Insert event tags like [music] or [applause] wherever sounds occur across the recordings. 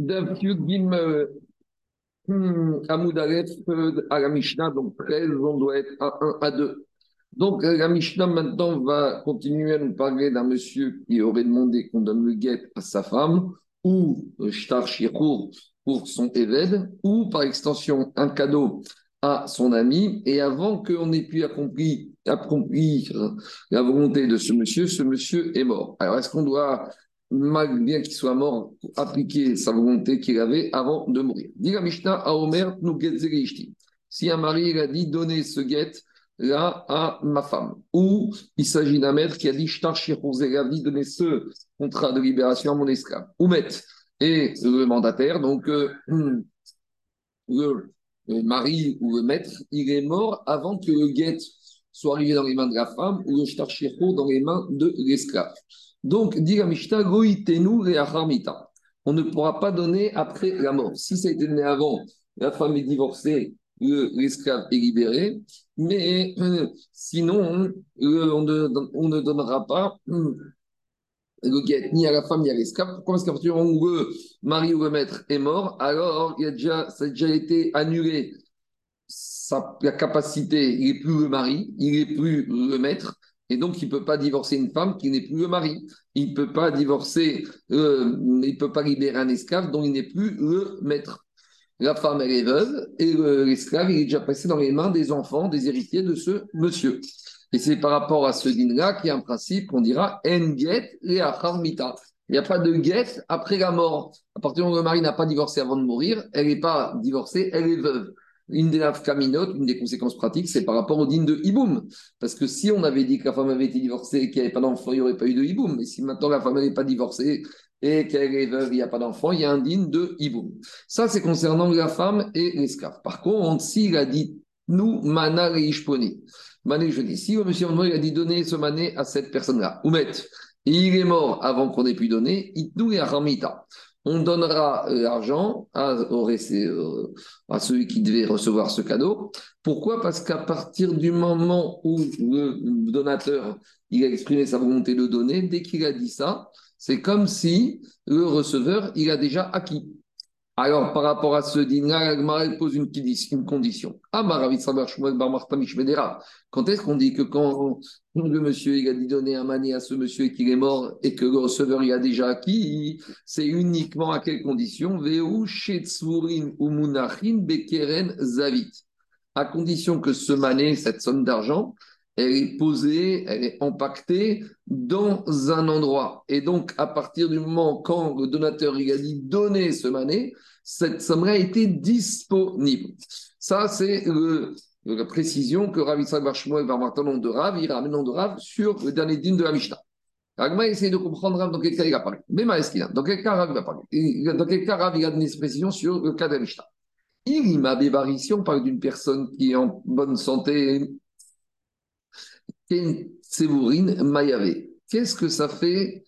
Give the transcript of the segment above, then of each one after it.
D'un Yudgim Amoudalef à la Mishnah, donc 13, on doit être à 1 à 2. Donc la Mishnah maintenant va continuer à nous parler d'un monsieur qui aurait demandé qu'on donne le guet à sa femme, ou Shtar Shirur pour son Eved, ou par extension un cadeau à son ami. Et avant qu'on ait pu accomplir, accomplir la volonté de ce monsieur, ce monsieur est mort. Alors est-ce qu'on doit bien qu'il soit mort, appliquer sa volonté qu'il avait avant de mourir. Dit la Mishnah à Omer, Si un mari a dit donnez ce guet là à ma femme, ou il s'agit d'un maître qui a dit a dit donnez ce contrat de libération à mon esclave, ou maître, et le mandataire, donc euh, [clears throat] le, mari ou le maître, il est mort avant que le guet soit arrivé dans les mains de la femme ou le Shtar dans les mains de l'esclave. Donc, dit la Mishnah, on ne pourra pas donner après la mort. Si ça a été donné avant, la femme est divorcée, l'esclave est libéré, mais euh, sinon, euh, on, ne, donnera pas euh, le guet ni à la femme ni à l'esclave. Pourquoi? Parce qu'à partir du moment où le mari ou le maître est mort, alors il a déjà, ça a déjà été annulé. Sa, la capacité, il n'est plus le mari, il n'est plus le maître, et donc, il ne peut pas divorcer une femme qui n'est plus le mari. Il ne peut pas divorcer, euh, il peut pas libérer un esclave dont il n'est plus le maître. La femme, elle est veuve et l'esclave, il est déjà passé dans les mains des enfants, des héritiers de ce monsieur. Et c'est par rapport à ce din-là qu'il y a un principe qu'on dira en get et. Il n'y a pas de get après la mort. À partir du moment où le mari n'a pas divorcé avant de mourir, elle n'est pas divorcée, elle est veuve une des une des conséquences pratiques, c'est par rapport au din de hiboum. Parce que si on avait dit que la femme avait été divorcée et qu'il n'y avait pas d'enfant, il n'y aurait pas eu de hiboum. Mais si maintenant la femme n'est pas divorcée et qu'elle est veuve, il n'y a pas d'enfant, il y a un din de hiboum. Ça, c'est concernant la femme et l'esclave. Par contre, s'il a dit nous, mana ishponi, mané je dis, si le monsieur il a dit donner ce mané à cette personne-là, ou il est mort avant qu'on ait pu donner, itnou et ramita on donnera euh, l'argent à, euh, à celui qui devait recevoir ce cadeau. Pourquoi? Parce qu'à partir du moment où le donateur a exprimé sa volonté de donner, dès qu'il a dit ça, c'est comme si le receveur il a déjà acquis. Alors, par rapport à ce dîner, elle pose une, une condition. Quand est-ce qu'on dit que quand le monsieur il a dit donner un mané à ce monsieur et qu'il est mort et que le receveur il a déjà acquis, c'est uniquement à quelle condition? Bekeren zavit. À condition que ce mané, cette somme d'argent, elle est posée, elle est empaquetée dans un endroit. Et donc, à partir du moment quand le donateur il a dit donner ce mané, cette somme a été disponible. Ça, c'est la précision que Rav Yitzhak Barshmoy va nom de Rav, il ramène de Rav sur le dernier dîme de la Mishnah. Agma essaie de comprendre dans quel cas il a parlé. Mais dans quel cas Rav va parler Dans quel cas Rav il a donné une précision sur le cas de la Mishnah Il m'a ici on parle d'une personne qui est en bonne santé. Qu'est-ce que ça fait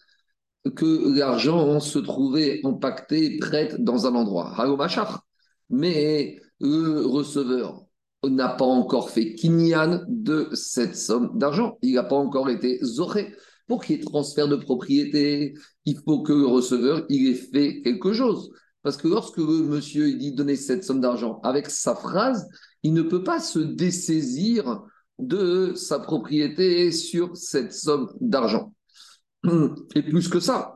que l'argent se trouvait empaqueté, prêt dans un endroit? Mais le receveur n'a pas encore fait kinyan de cette somme d'argent. Il n'a pas encore été zoré. Pour qu'il y ait transfert de propriété, il faut que le receveur il ait fait quelque chose. Parce que lorsque le monsieur dit donner cette somme d'argent avec sa phrase, il ne peut pas se dessaisir de sa propriété sur cette somme d'argent. Et plus que ça,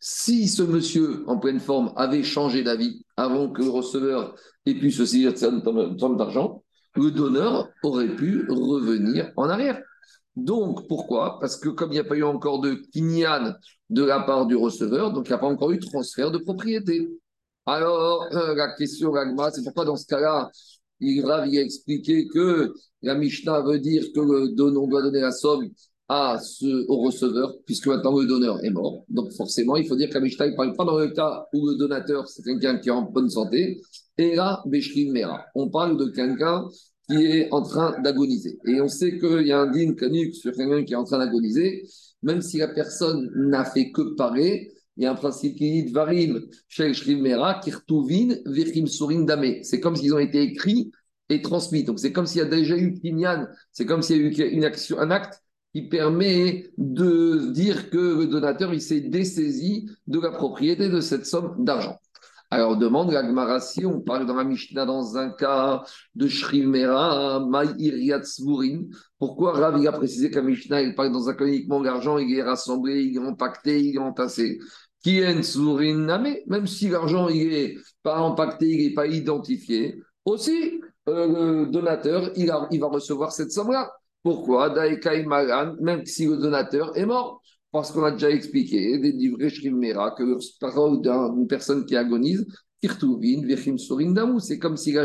si ce monsieur en pleine forme avait changé d'avis avant que le receveur ait pu se saisir de cette somme d'argent, le donneur aurait pu revenir en arrière. Donc, pourquoi? Parce que comme il n'y a pas eu encore de kinyan de la part du receveur, donc il n'y a pas encore eu de transfert de propriété. Alors, euh, la question, c'est pourquoi dans ce cas-là, il, a expliqué que la Mishnah veut dire que le donneur doit donner la somme à ce, au receveur, puisque maintenant le donneur est mort. Donc forcément, il faut dire que la Mishnah ne parle pas dans le cas où le donateur, c'est quelqu'un qui est en bonne santé, et là, Beshrim Mera. On parle de quelqu'un qui est en train d'agoniser. Et on sait qu'il y a un din canuk sur quelqu'un qui est en train d'agoniser, même si la personne n'a fait que parler, il y a un principe qui dit Varim, Shel Mera, Kirtuvin, Vichim Surin Dame. C'est comme s'ils ont été écrits et transmis. Donc c'est comme s'il y a déjà eu Kinyan, c'est comme s'il y a eu une action, un acte qui permet de dire que le donateur il s'est dessaisi de la propriété de cette somme d'argent. Alors demande la si on parle dans la Mishnah dans un cas de Shrimera, pourquoi Rav il a précisé qu'à Mishnah il parle dans un cas uniquement l'argent, il est rassemblé, il est empaqueté, il est entassé? Même si l'argent n'est pas empaqueté, il n'est pas identifié, aussi euh, le donateur il, il va recevoir cette somme-là. Pourquoi? Même si le donateur est mort. Parce qu'on a déjà expliqué des livrets Shrimera que parole d'une personne qui agonise, c'est comme s'il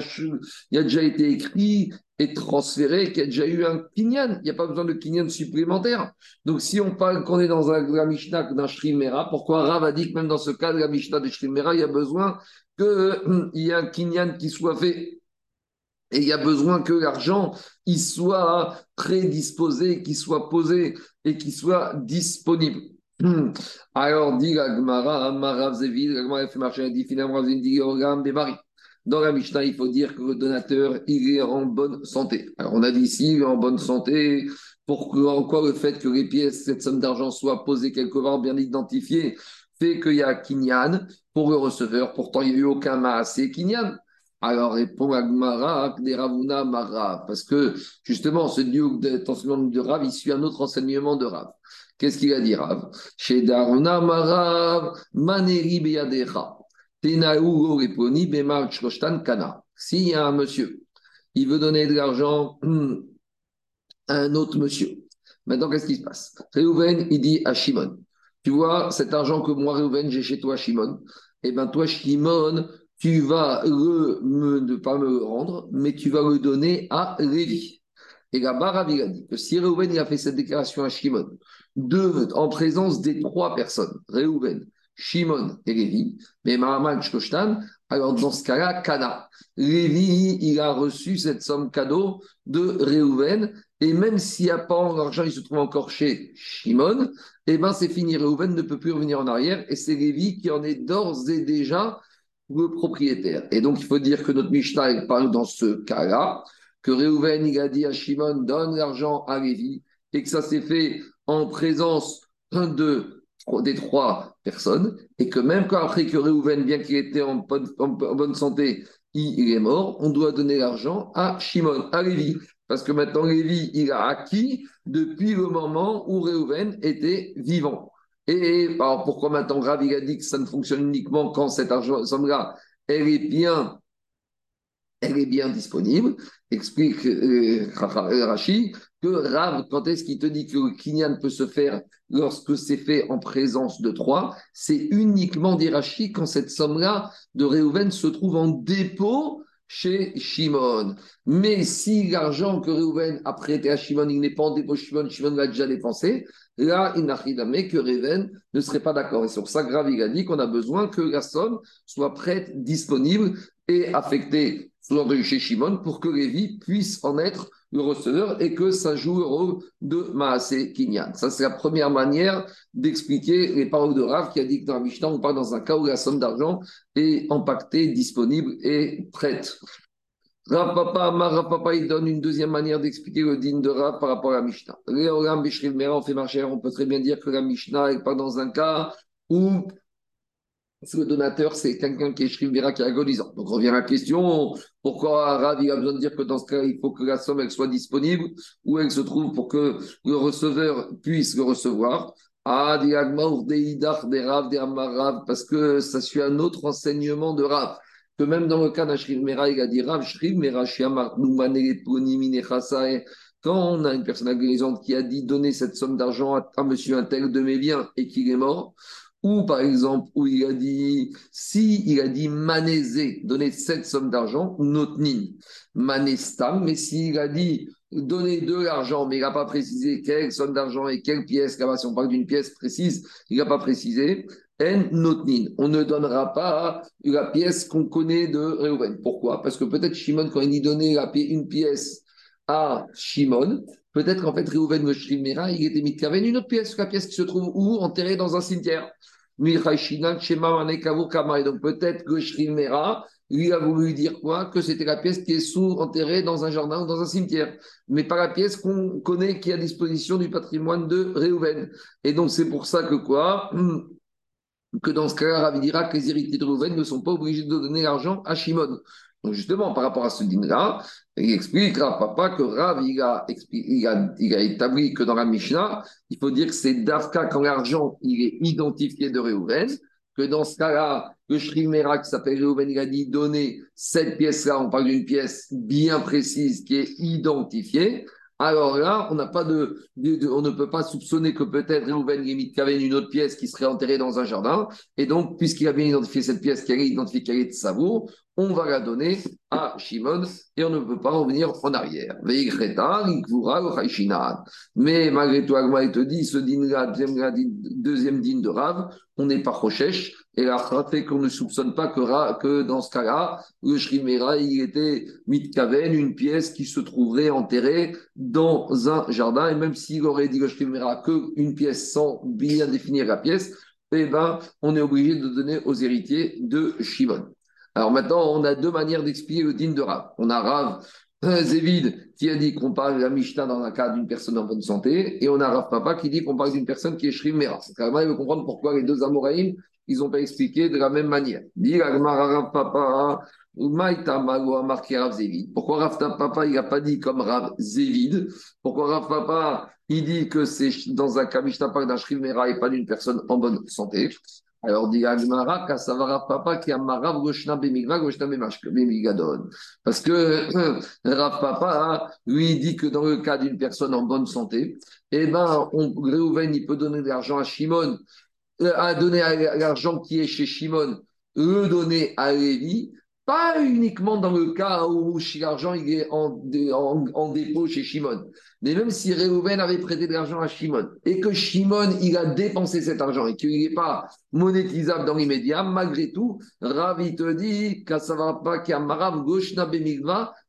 il a déjà été écrit et transféré, qu'il y a déjà eu un kinyan. Il n'y a pas besoin de kinyan supplémentaire. Donc, si on parle qu'on est dans un, la Mishnah d'un Shrimera, pourquoi Rav a dit que même dans ce cas de la Mishnah de Shrimera, il y a besoin qu'il [clears throat] y ait un kinyan qui soit fait et il y a besoin que l'argent soit prédisposé, qu'il soit posé et qu'il soit disponible. Alors, dit la Gemara, Marav Zevil, la Gemara fait marcher, dit finalement, dit Dans la Mishnah, il faut dire que le donateur, est en bonne santé. Alors, on a dit ici, il est en bonne santé. Pourquoi quoi le fait que les pièces, cette somme d'argent soit posée quelque part, bien identifiée, fait qu'il y a Kinyan pour le receveur. Pourtant, il n'y a eu aucun Maasé Kinyan. Alors répond Agmara, Ravuna Mara, parce que justement, ce dieu d'enseignement de Rav, il suit un autre enseignement de Rav. Qu'est-ce qu'il a dit Rav? Chez Daruna Marav, Maneri Beyadecha, Tenaou Reponi Bemar Kana. S'il y a un monsieur, il veut donner de l'argent [clears throat] à un autre monsieur. Maintenant, qu'est-ce qui se passe? Réhouven, il dit à Shimon, tu vois, cet argent que moi, Réhouven, j'ai chez toi, Shimon, eh bien, toi, Shimon, tu vas ne pas me le rendre, mais tu vas le donner à Lévi. Et il a dit que si Réhouven a fait cette déclaration à Shimon, en présence des trois personnes, Réhouven, Shimon et Lévi, mais Mahaman Shkoshtan, alors dans ce cas-là, Kana. Lévi, il a reçu cette somme cadeau de Réhouven, et même s'il n'y a pas l'argent, il se trouve encore chez Shimon, et eh bien c'est fini, Réhouven ne peut plus revenir en arrière, et c'est Lévi qui en est d'ores et déjà le propriétaire. Et donc, il faut dire que notre Mishnah parle dans ce cas-là, que Réhouven, il a dit à Shimon, donne l'argent à Lévi, et que ça s'est fait en présence de, des trois personnes, et que même quand après que Réhouven, bien qu'il était en bonne, santé, il, est mort, on doit donner l'argent à Shimon, à Lévi. Parce que maintenant, Lévi, il a acquis depuis le moment où Réhouven était vivant. Et pourquoi maintenant Rav il a dit que ça ne fonctionne uniquement quand cet argent somme-là, elle est bien, est bien disponible. Explique euh, Rachid que Rav, quand est-ce qu'il te dit que le kinyan peut se faire lorsque c'est fait en présence de trois? C'est uniquement d'Irachi quand cette somme-là de Réhouven se trouve en dépôt chez Shimon. Mais si l'argent que Réhouven a prêté à Shimon, il n'est pas en dépôt Shimon, Shimon l'a déjà dépensé, là, il n'a rien que Réhouven ne serait pas d'accord. Et sur ça, Grave, il a dit qu'on a besoin que la somme soit prête, disponible et affectée chez Shimon pour que Lévi puisse en être le receveur et que ça joue le rôle de Maasé Kinyan. Ça, c'est la première manière d'expliquer les paroles de Rav qui a dit que dans la Mishnah, on parle dans un cas où la somme d'argent est empaquetée, disponible et prête. Rav Papa, Rav Papa, il donne une deuxième manière d'expliquer le din de Rav par rapport à la Mishnah. On fait marcher, on peut très bien dire que la Mishnah est pas dans un cas où le donateur, c'est quelqu'un qui est Vera qui est agonisant. Donc, revient la question pourquoi Rav a besoin de dire que dans ce cas, il faut que la somme elle soit disponible, où elle se trouve pour que le receveur puisse le recevoir? Ah, parce que ça suit un autre enseignement de Rav. Même dans le cas d'un Mera, il a dit Rav, Mera, quand on a une personne agonisante qui a dit donner cette somme d'argent à, monsieur un tel de mes biens et qu'il est mort, ou par exemple, où il a dit, si il a dit manézé, donner cette somme d'argent, notnin, manestam, mais s'il a dit donner de l'argent, mais il n'a pas précisé quelle somme d'argent et quelle pièce, car si on parle d'une pièce précise, il n'a pas précisé. On ne donnera pas la pièce qu'on connaît de Reuven. Pourquoi? Parce que peut-être Shimon, quand il dit donner une pièce à Shimon, peut-être qu'en fait, Reuven le il était mis une autre pièce, la pièce qui se trouve où? Enterrée dans un cimetière. Donc peut-être que Shrimera, lui a voulu dire quoi? Que c'était la pièce qui est sous enterrée dans un jardin ou dans un cimetière, mais pas la pièce qu'on connaît qui est à disposition du patrimoine de Réhouven. Et donc c'est pour ça que quoi? Que dans ce cas-là, Rav dira que les héritiers de Rouven ne sont pas obligés de donner l'argent à Shimon. Donc justement, par rapport à ce dîner-là, il explique Rav Papa que Rav il a, il, a, il a, établi que dans la Mishnah, il faut dire que c'est Dafka quand l'argent il est identifié de Réhouven, que dans ce cas-là, le Shrimera qui s'appelle Réhouven, il a dit donner cette pièce-là, on parle d'une pièce bien précise qui est identifiée. Alors là, on ne peut pas soupçonner que peut-être limite avait une autre pièce qui serait enterrée dans un jardin. Et donc, puisqu'il a bien identifié cette pièce qui a identifié qu'elle est de Savour, on va la donner à Shimon et on ne peut pas revenir en arrière. Mais malgré tout, Agma te dit, ce dîner-là, deuxième, dîne de Rav, on n'est pas Rochesh, et la fait qu'on ne soupçonne pas que, que dans ce cas-là, le Shrimera, il était mitkaven, une pièce qui se trouverait enterrée dans un jardin, et même s'il aurait dit le Shrimera qu'une pièce sans bien définir la pièce, eh ben, on est obligé de donner aux héritiers de Shimon. Alors maintenant, on a deux manières d'expliquer le din de Rav. On a Rav euh, Zévid qui a dit qu'on parle de la Mishnah dans le cas d'une personne en bonne santé, et on a Rav Papa qui dit qu'on parle d'une personne qui est Shrim Mera. C'est quand il veut comprendre pourquoi les deux Amoraïm, ils n'ont pas expliqué de la même manière. Dit Rav Papa, marqué. Pourquoi Rav Papa, il n'a pas dit comme Rav Zévid? Pourquoi Rav Papa, il dit que c'est dans un cas Mishnah parle d'un Shrim Mera et pas d'une personne en bonne santé? Alors, dit Agmara, Kasavara Papa qui a Marav Goshna Bemigva, Goshna Bemigadon. Parce que Rav Papa, lui, dit que dans le cas d'une personne en bonne santé, eh ben, on, Réhouven, il peut donner de l'argent à Shimon, euh, à donner l'argent qui est chez Shimon, le donner à Lévi, pas uniquement dans le cas où l'argent est en, dépôt chez Shimon, mais même si Réhouven avait prêté de l'argent à Shimon et que Shimon il a dépensé cet argent et qu'il n'est pas monétisable dans l'immédiat, malgré tout, Ravi te dit Goshna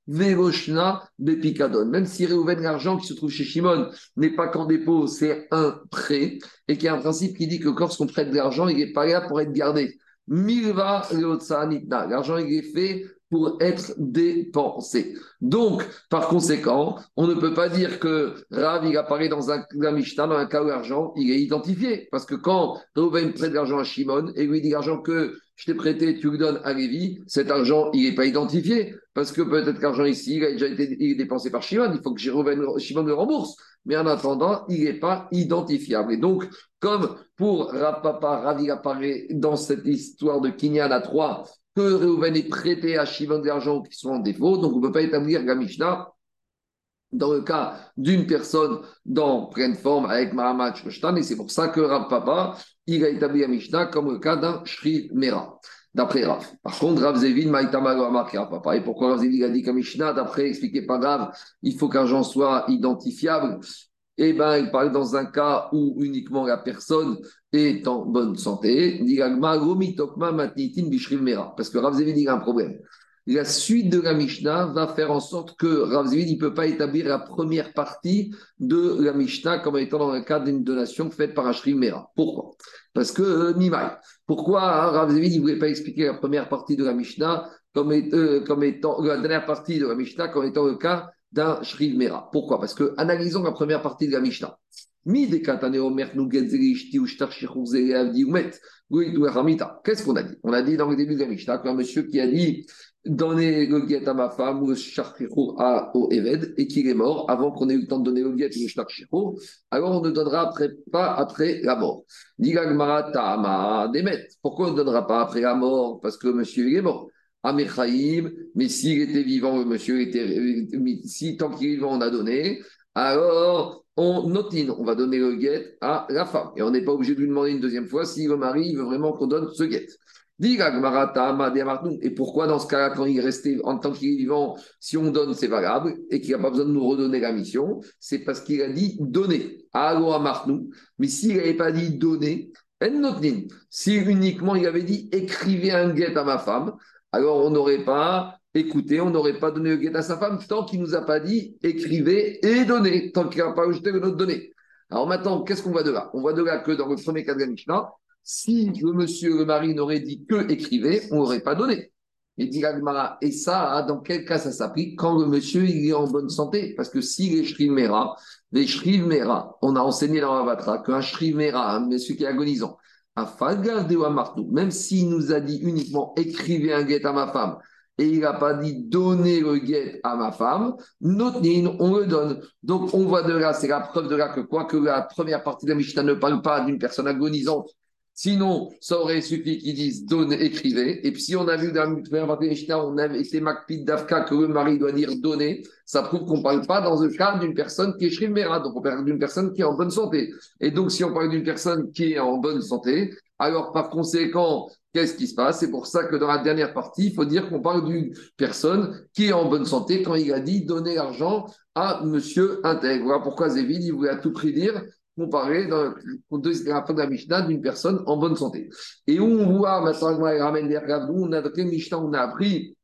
Vegoshna Bepikadon. Même si Réhouven, l'argent qui se trouve chez Shimon n'est pas qu'en dépôt, c'est un prêt et qu'il y a un principe qui dit que lorsqu'on prête de l'argent, il n'est pas là pour être gardé. Milva L'argent est fait pour être dépensé. Donc, par conséquent, on ne peut pas dire que Rav, il apparaît dans un, Mishnah, dans un cas où l'argent, il est identifié. Parce que quand Reuven prête de l'argent à Shimon et lui dit l'argent que je t'ai prêté, tu le donnes à Lévi, cet argent, il n'est pas identifié. Parce que peut-être qu'argent ici, il a déjà été dépensé par Shimon, il faut que Shimon le rembourse. Mais en attendant, il n'est pas identifiable. Et donc, comme pour Rapapa, Ravi apparaît dans cette histoire de Kinyan à 3, que Reuven est prêté à Shimon de l'argent qui sont en défaut, donc on ne peut pas établir la Mishnah dans le cas d'une personne dans pleine forme avec Mahamat Shtan, et c'est pour ça que Rav Papa, il a établi la Mishnah comme le cas d'un Shri Mera, d'après Rav. Par contre, Rav Zevin, Maïtamalo a Rav Papa. Et pourquoi Rav Zevin a dit qu'à Mishnah, d'après, expliqué pas grave, il faut qu'un soit identifiable eh bien, il parle dans un cas où uniquement la personne est en bonne santé. Parce que Rav Zévid, a un problème. La suite de la Mishnah va faire en sorte que Rav Zévid ne peut pas établir la première partie de la Mishnah comme étant dans le cas d'une donation faite par Ashrim Mera. Pourquoi? Parce que euh, Pourquoi hein, Rav ne voulait pas expliquer la première partie de la Mishnah euh, comme étant la dernière partie de la Mishnah comme étant le cas d'un Shriv Mera. Pourquoi? Parce que, analysons la première partie de la Mishnah. Qu'est-ce qu'on a dit? On a dit dans le début de la Mishnah qu'un monsieur qui a dit donner le guet à ma femme ou le au Eved et qu'il est mort avant qu'on ait eu le temps de donner le guet ou le alors on ne donnera après, pas après la mort. Pourquoi on ne donnera pas après la mort? Parce que monsieur il est mort. Amechaim, mais s'il était vivant, le monsieur était. Si tant qu'il est vivant, on a donné, alors on notine, on va donner le guet à la femme. Et on n'est pas obligé de lui demander une deuxième fois si le mari veut vraiment qu'on donne ce guet. Et pourquoi dans ce cas-là, quand il est resté en tant qu'il est vivant, si on donne, c'est valable et qu'il n'a pas besoin de nous redonner la mission C'est parce qu'il a dit donner. Allo Martou. Mais s'il n'avait pas dit donner, si uniquement il avait dit écrivez un guet à ma femme, alors on n'aurait pas écouté, on n'aurait pas donné le guet à sa femme tant qu'il nous a pas dit écrivez et donnez, tant qu'il n'a pas ajouté le notre donné. Alors maintenant, qu'est-ce qu'on voit de là? On voit de là que dans le premier cas de si le monsieur, le mari n'aurait dit que écrivez, on n'aurait pas donné. Et dit et ça, hein, dans quel cas ça s'applique? Quand le monsieur il est en bonne santé. Parce que si les shrivmera, les shrivmera, on a enseigné dans la Vatra qu'un shrivmera, un monsieur qui est agonisant, Même s'il nous a dit uniquement écrivez un guet à ma femme et il n'a pas dit donner le guet à ma femme, notre on le donne. Donc on voit de là, c'est la preuve de là que quoi que la première partie de la Mishnah ne parle pas d'une personne agonisante, Sinon, ça aurait suffi qu'ils disent donnez, écrivez. Et puis, si on a vu dans Mishnah, on a été Makpid d'Afka que le mari doit dire donner, ça prouve qu'on ne parle pas dans le cas d'une personne qui est Shrimera, donc on parle d'une personne qui est en bonne santé. Et donc, si on parle d'une personne qui est en bonne santé, alors par conséquent, Qu'est-ce qui se passe? C'est pour ça que dans la dernière partie, il faut dire qu'on parle d'une personne qui est en bonne santé quand il a dit donner l'argent à monsieur intègre. Voilà pourquoi Zévid, il voulait à tout prix dire comparé dans, la fin de la Mishnah d'une personne en bonne santé. Et où on voit, maintenant, ramène des on a Mishnah, on a appris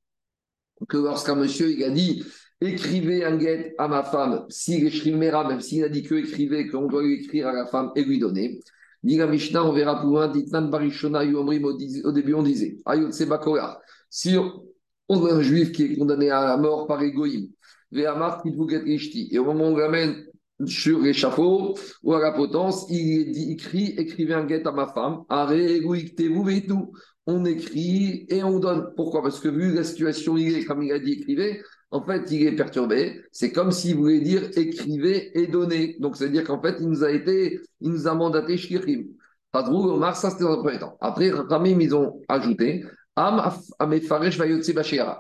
que lorsqu'un monsieur il a dit écrivez un guet à ma femme, s'il est même s'il a dit que écrivez, qu'on doit lui écrire à la femme et lui donner. Dit Mishnah, on verra plus loin, dit Nan Barishona au début on disait, Ayot si on a un juif qui est condamné à la mort par égoïme, et au moment où on l'amène sur l'échafaud ou à la potence, il écrit, écrivez un guet à ma femme, tout. On écrit et on donne. Pourquoi? Parce que vu la situation, il est, comme il a dit, écrivez, en fait, il est perturbé. C'est comme s'il voulait dire écrivez et donnez. Donc, c'est-à-dire qu'en fait, il nous a été, il nous a mandaté shkirim. Omar, ça c'était dans le premier temps. Après, Ramim, ils ont ajouté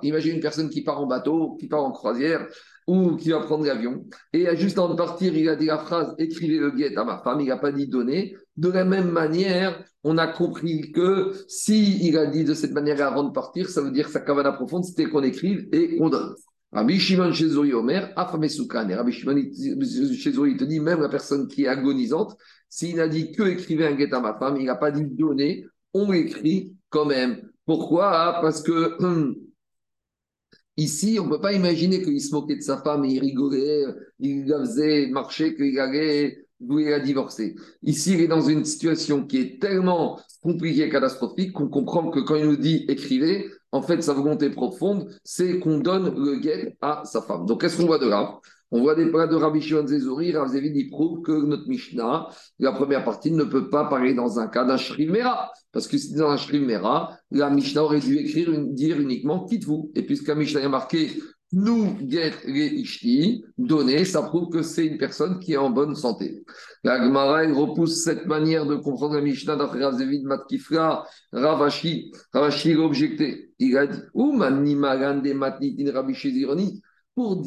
Imagine une personne qui part en bateau, qui part en croisière, ou qui va prendre l'avion. Et juste avant de partir, il a dit la phrase écrivez le guet à ma femme, il n'a pas dit donner. De la même manière, on a compris que si il a dit de cette manière avant de partir, ça veut dire que sa cavana profonde, c'était qu'on écrive et qu'on donne. Rabbi Shimon Shezori Omer, Afamesoukan. Et Rabbi Shimon Shezori te dit, même la personne qui est agonisante, s'il n'a dit que écrivez un guet à ma femme, il n'a pas dit donner, on écrit quand même. Pourquoi? Parce que hum, [clears throat] Ici, on ne peut pas imaginer qu'il se moquait de sa femme et il rigolait, il la faisait marcher, qu'il allait vouloir la divorcer. Ici, il est dans une situation qui est tellement compliquée, catastrophique, qu'on comprend que quand il nous dit écrivez, en fait, sa volonté profonde, c'est qu'on donne le guet à sa femme. Donc, qu'est-ce qu'on voit de là? On voit des plats de Rabbi Shimon Zezori, Rav Zévid, il prouve que notre Mishnah, la première partie, ne peut pas parler dans un cas d'un Shrimera. Parce que si dans un Shrimera, la Mishnah aurait dû écrire, dire uniquement quitte-vous. Et puisque la Mishnah a marqué nous get ishti, donner, ça prouve que c'est une personne qui est en bonne santé. La Gemara, repousse cette manière de comprendre la Mishnah d'après Rav Zévid Matkifra, Ravashi. Ravashi l'a objecté. Il a dit, ou mani magande matnitin Rabbi. Pour,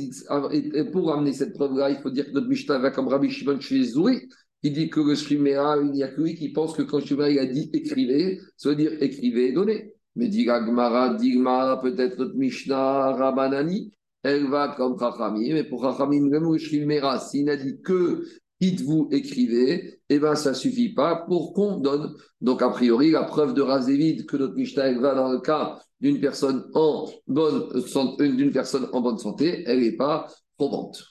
pour amener cette preuve-là, il faut dire que notre Mishnah va comme Rabbi Shimon Zouri, qui dit que le Shrimera, il n'y a que qui pense que quand Shrimera il a dit écrivez, ça veut dire écrivez et donnez. Mais dit peut-être notre Mishnah Rabanani, elle va comme Chachamim, mais pour Chachamim, même le Shrimera, s'il n'a dit que dites-vous, écrivez, eh bien, ça suffit pas pour qu'on donne. Donc, a priori, la preuve de Razévide que notre Mishnah va dans le cas d'une personne en bonne santé, elle n'est pas probante.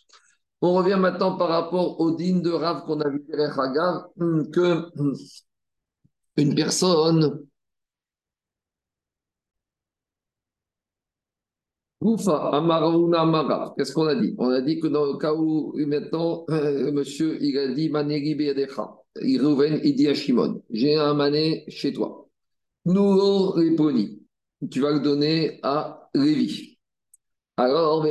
On revient maintenant par rapport au digne de Rav qu'on a vu que une personne Qu'est-ce qu'on a dit? On a dit que dans le cas où maintenant, euh, monsieur, il a dit Manegi Beyadecha. Il dit à Shimon J'ai un mané chez toi. Nous, Réponi. Tu vas le donner à Lévi. Alors,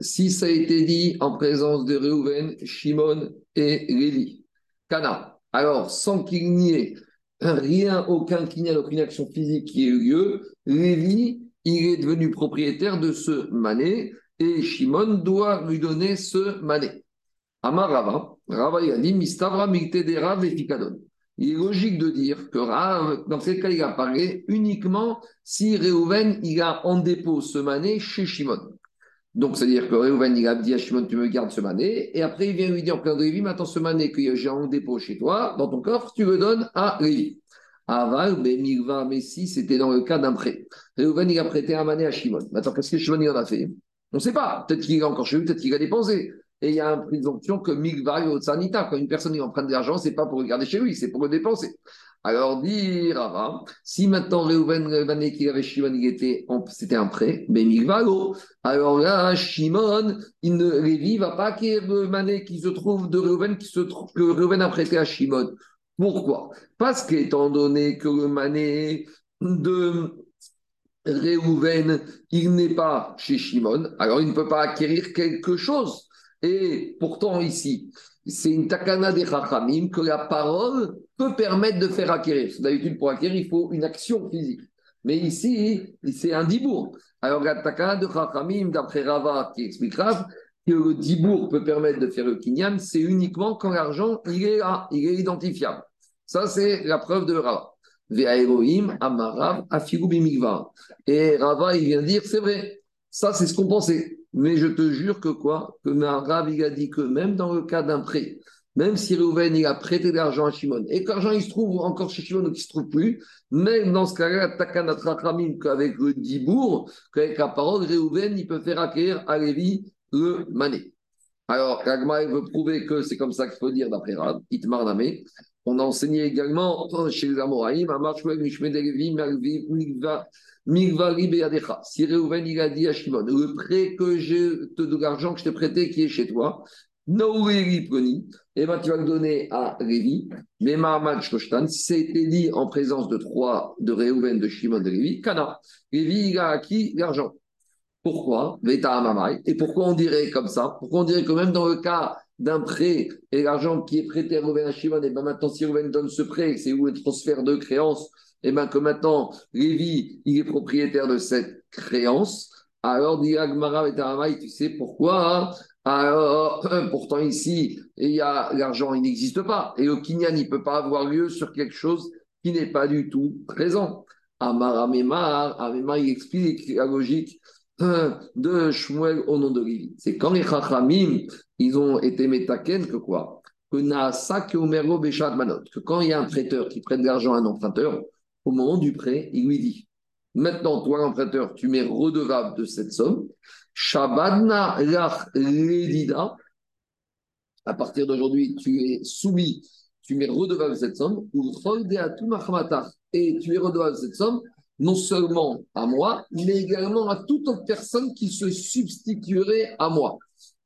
si ça a été dit en présence de Reuven, Shimon et Lévi, Kana, alors sans qu'il n'y ait rien, aucun qu'il aucune action physique qui ait eu lieu, Lévi il est devenu propriétaire de ce mané et Shimon doit lui donner ce mané. Amar Rava, Rava il a dit Mistavra Il est logique de dire que Rav, dans ce cas, il a parlé uniquement si Reuven il a en dépôt ce mané chez Shimon. Donc, c'est-à-dire que Reuven, il a dit à Shimon, tu me gardes ce mané, et après, il vient lui dire en plein de Lévi, maintenant, ce mané que j'ai en dépôt chez toi, dans ton coffre, tu le donnes à Lévi. Aval, Milva, mais si c'était dans le cas d'un prêt. Réhouven, il a prêté un mané à Shimon. Maintenant, qu'est-ce que Shimon il en a fait? On ne sait pas. Peut-être qu'il est encore chez lui, peut-être qu'il a dépensé. Et il y a une présomption que Milva et Sanita, quand une personne il emprunte de l'argent, ce n'est pas pour le garder chez lui, c'est pour le dépenser. Alors, dit Rava, si maintenant Réhouven, le mané qu'il avait Shimon, il était, c'était un prêt, mais Milva, alors là, Shimon, il ne, Lévi va pas mané qui se trouve de Réhouven, qui se trouve, que Réhouven a prêté à Shimon Pourquoi? Parce qu'étant donné que le mané de Réhouven, il n'est pas chez Shimon, alors il ne peut pas acquérir quelque chose. Et pourtant, ici, c'est une takana des Chachamim que la parole peut permettre de faire acquérir. D'habitude, pour acquérir, il faut une action physique. Mais ici, c'est un dibour. Alors, la takana de Chachamim, d'après Rava, qui explique Rav, que le dibour peut permettre de faire le kinyan, c'est uniquement quand l'argent, il est il est identifiable. Ça, c'est la preuve de Rava. Amarav, Et Rava, il vient dire, c'est vrai, ça, c'est ce qu'on pensait. Mais je te jure que quoi? Que Rav, il a dit que même dans le cas d'un prêt, même si Reuven, il a prêté de l'argent à Shimon, et que l'argent, il se trouve encore chez Shimon ou qu'il ne se trouve plus, même dans ce cas-là, Takanat Rachamim, qu'avec le Dibour, qu'avec la parole, Reuven, il peut faire acquérir à Lévi le mané. Alors, Ragma, veut prouver que c'est comme ça qu'il faut dire d'après Rav, Itmar Namé. On a enseigné également chez les Amoraïm, si Réhouven il a dit à Shimon, le prêt que je te de l'argent que je t'ai prêté qui est chez toi, et eh ben tu vas le donner à Révi, mais Mahamad Shoshtan, si été dit en présence de trois, de Réhouven, de Shimon, de Révi, Kana, Révi il a acquis l'argent. Pourquoi? Et pourquoi on dirait comme ça? Pourquoi on dirait que même dans le cas d'un prêt et l'argent qui est prêté à Rouven à Shimon, et bien maintenant, si Rouven donne ce prêt, c'est où le transfert de créance, et bien que maintenant, Lévi, il est propriétaire de cette créance, alors dit Agmara et tu sais pourquoi hein? alors, [clears throat] pourtant ici, l'argent, il n'existe pas. Et au Kinyan, il ne peut pas avoir lieu sur quelque chose qui n'est pas du tout présent. Amar Amemar, il explique la logique [clears throat] de Shmuel au nom de Lévi. C'est quand les Chachamim, ils ont été métaken que quoi? Que Manot. Que quand il y a un prêteur qui prête de l'argent à un emprunteur, au moment du prêt, il lui dit Maintenant, toi, l'emprunteur, tu m'es redevable de cette somme. Shabadna lach. À partir d'aujourd'hui, tu es soumis, tu m'es redevable de cette somme. Et tu es redevable de cette somme non seulement à moi, mais également à toute autre personne qui se substituerait à moi.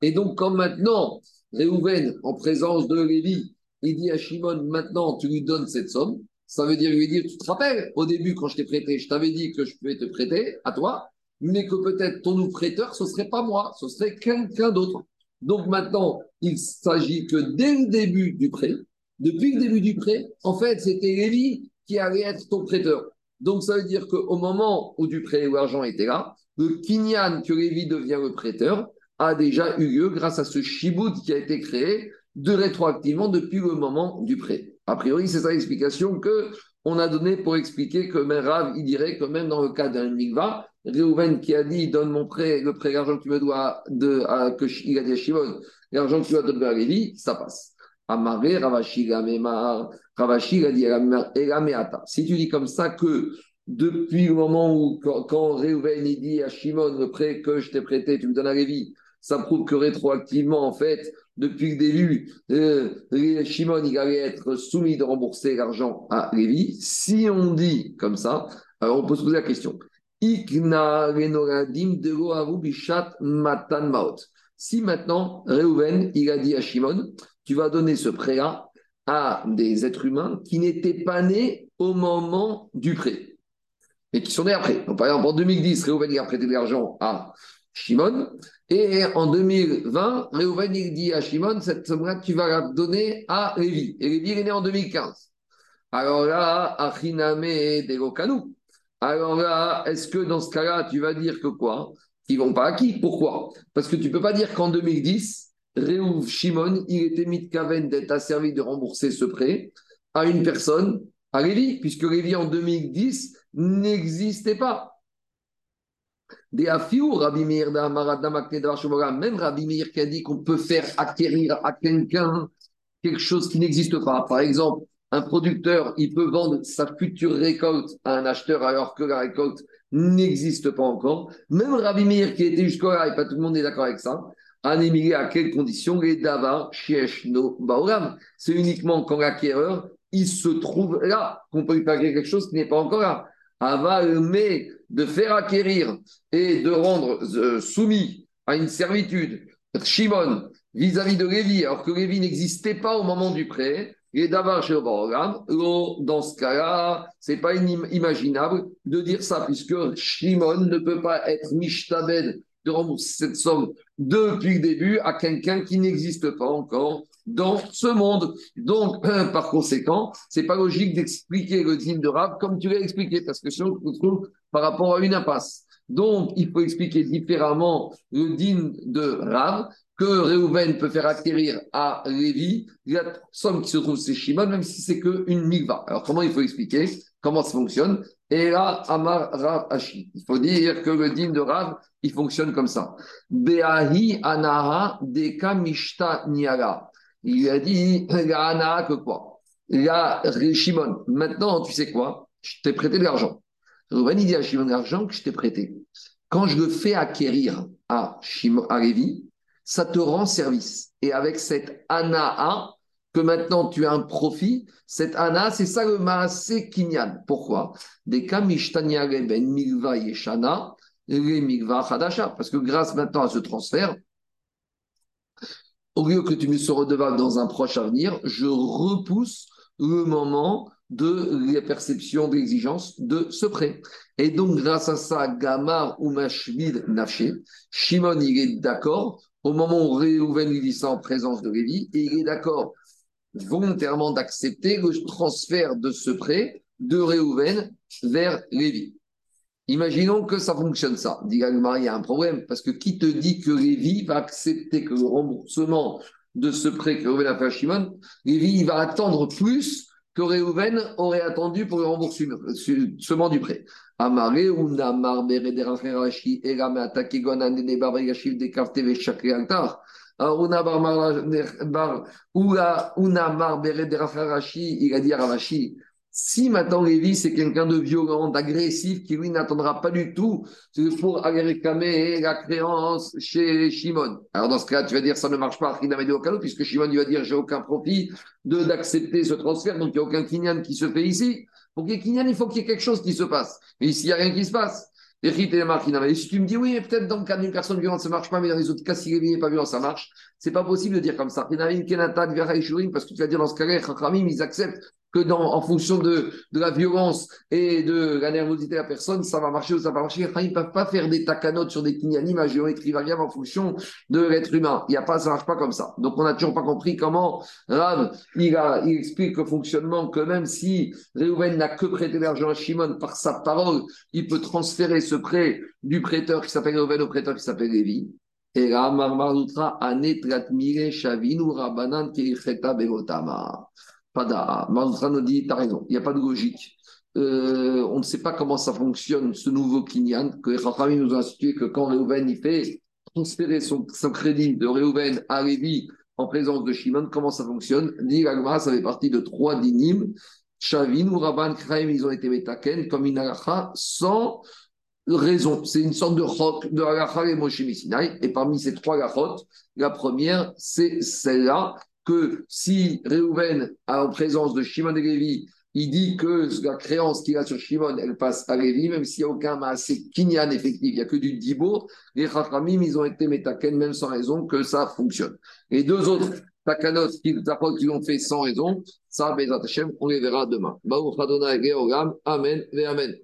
Et donc, comme maintenant, Réhouven, en présence de Lévi, il dit à Shimon, maintenant tu lui donnes cette somme, ça veut dire lui dire, tu te rappelles, au début, quand je t'ai prêté, je t'avais dit que je pouvais te prêter à toi, mais que peut-être ton nouveau prêteur, ce ne serait pas moi, ce serait quelqu'un d'autre. Donc maintenant, il s'agit que dès le début du prêt, depuis le début du prêt, en fait, c'était Lévi qui allait être ton prêteur. Donc, ça veut dire qu'au moment où du prêt, où l'argent était là, le kinyan que Lévi devient le prêteur a déjà eu lieu grâce à ce shibout qui a été créé de rétroactivement depuis le moment du prêt. A priori, c'est ça l'explication que on a donnée pour expliquer que Rav, il dirait que même dans le cas d'un mikva, Réhouven qui a dit donne mon prêt, le prêt, l'argent que tu me dois, de, à, que, il a dit à Shimon, l'argent que tu dois donner à Lévi, ça passe. Amaré, Ravashi, Ravashi, a dit Si tu dis comme ça que depuis le moment où, quand, quand Réhouven dit à Shimon, le prêt que je t'ai prêté, tu me donnes à Lévi, ça prouve que rétroactivement, en fait, depuis le début, euh, Shimon, il allait être soumis de rembourser l'argent à Lévi. Si on dit comme ça, alors on peut se poser la question. Si maintenant, Réhouven, il a dit à Shimon, tu vas donner ce prêt-là à des êtres humains qui n'étaient pas nés au moment du prêt, et qui sont nés après. Par exemple, en 2010, Réhouven a prêté de l'argent à Shimon, et en 2020, Réhouven dit à Shimon, cette somme-là, tu vas la donner à Lévi. Et Lévi est né en 2015. Alors là, Achiname Delokanu. Alors là, est-ce que dans ce cas-là, tu vas dire que quoi? Ils vont pas acquis. Pourquoi? Parce que tu peux pas dire qu'en 2010, Réhouv Shimon, il était mis de Kaven d'être asservi de rembourser ce prêt à une personne, à Lévi, puisque Lévi en 2010 n'existait pas. Même Rabbi Meir qui a dit qu'on peut faire acquérir à quelqu'un quelque chose qui n'existe pas. Par exemple, un producteur, il peut vendre sa future récolte à un acheteur alors que la récolte n'existe pas encore. Même Rabbi Meir qui était jusqu'à là, et pas tout le monde est d'accord avec ça, un émigré à quelles conditions? Les Baoram. C'est uniquement quand l'acquéreur, il se trouve là, qu'on peut lui faire quelque chose qui n'est pas encore là. Aval, mais de faire acquérir et de rendre euh, soumis à une servitude Shimon vis-à-vis de Lévi, alors que Lévi n'existait pas au moment du prêt, Et d'abord chez dans ce cas-là, c'est pas inimaginable de dire ça, puisque Shimon ne peut pas être Mishtabed de rembourser cette somme depuis le début à quelqu'un qui n'existe pas encore dans ce monde. Donc, [clears throat] par conséquent, c'est pas logique d'expliquer le dîme de Rav comme tu l'as expliqué, parce que sinon, on trouve par rapport à une impasse. Donc, il faut expliquer différemment le dîme de Rav que Réhouven peut faire acquérir à Lévi la somme qui se trouve chez Shimon, même si c'est qu'une mikva. Alors, comment il faut expliquer? Comment ça fonctionne? Et là, Amar Rav Hashi. Il faut dire que le dîme de Rav, il fonctionne comme ça. Beahi Anaha Deka Mishta Niara. Il a dit, la Anaha que quoi? La Shimon. Maintenant, tu sais quoi? Je t'ai prêté de l'argent. Dit à Shimon l'argent que je t'ai prêté. Quand je le fais acquérir à, Shimon, à Lévi, ça te rend service. Et avec cette Anaa, que maintenant tu as un profit, cette Ana, c'est ça le Maase Kinyan. Pourquoi? Parce que grâce maintenant à ce transfert, au lieu que tu me sois redevable dans un proche avenir, je repousse le moment de la perception de de ce prêt. Et donc, grâce à ça, Gamar ou Mashvid Nafshe, Shimon, il est d'accord au moment où Réhouven lui dit ça en présence de Lévi, et il est d'accord volontairement d'accepter le transfert de ce prêt de Réhouven vers Lévi. Imaginons que ça fonctionne ça. Dit il y a un problème, parce que qui te dit que Lévi va accepter que le remboursement de ce prêt que Réhouven a fait à Shimon, Lévi il va attendre plus que Réhouven aurait attendu pour le remboursement du prêt. Amare ou namar bere de rachirashi et la meatake gonan de barbe yashiv de kafte ve chakri altar. Unamar bere de rachirashi, il a dit à si maintenant Lévi, c'est quelqu'un de violent, d'agressif, qui lui n'attendra pas du tout pour aller réclamer la créance chez Shimon. Alors dans ce cas, tu vas dire ça ne marche pas, puisque Shimon il va dire j'ai aucun profit d'accepter ce transfert, donc il n'y a aucun kinyan qui se fait ici. Pour qu'il y ait kinyan, il faut qu'il y ait quelque chose qui se passe. Mais ici, il n'y a rien qui se passe. Et si tu me dis, oui, peut-être dans le cas d'une personne violente, ça marche pas, mais dans les autres cas, si n'est pas violent, ça marche. C'est pas possible de dire comme ça. Parce que tu vas dire dans ce cas-là, ils acceptent que dans, en fonction de, de, la violence et de la nervosité de la personne, ça va marcher ou ça va marcher. Ils ne peuvent pas faire des takanotes sur des kinyanim à géométrie variable en fonction de l'être humain. Il y a pas, ça ne marche pas comme ça. Donc, on n'a toujours pas compris comment Rav, il, a, il explique le fonctionnement que même si Réhouven n'a que prêté l'argent à Shimon par sa parole, il peut transférer ce prêt du prêteur qui s'appelle Réhouven au prêteur qui s'appelle Lévi. Et là, Anetratmire, Shavinu, Rabanan, Kiricheta, Begotama. Mantra nous dit, t'as raison, il n'y a pas de logique. Euh, on ne sait pas comment ça fonctionne, ce nouveau Kinyan, que les Rachamim nous ont institué que quand Réhouven il fait transférer son, crédit de Réhouven à Lévi en présence de Shimon, comment ça fonctionne? Dit ça fait partie de trois dinim. Shavin ou Rabban Kraim, ils ont été metaken comme une alacha sans raison. C'est une sorte de roc de alacha et Moshe Et parmi ces trois halachot, la première, c'est celle-là que si Réhouven, en présence de Shimon et Lévi, il dit que la créance qu'il a sur Shimon, elle passe à Lévi, même s'il n'y a aucun massé kinyan effectif, il n'y a que du dibour, les Chachamim, ils ont été métaken, même sans raison, que ça fonctionne. Les deux autres takanot qui, qui l'ont fait sans raison, ça, on les verra demain. Amen et Amen.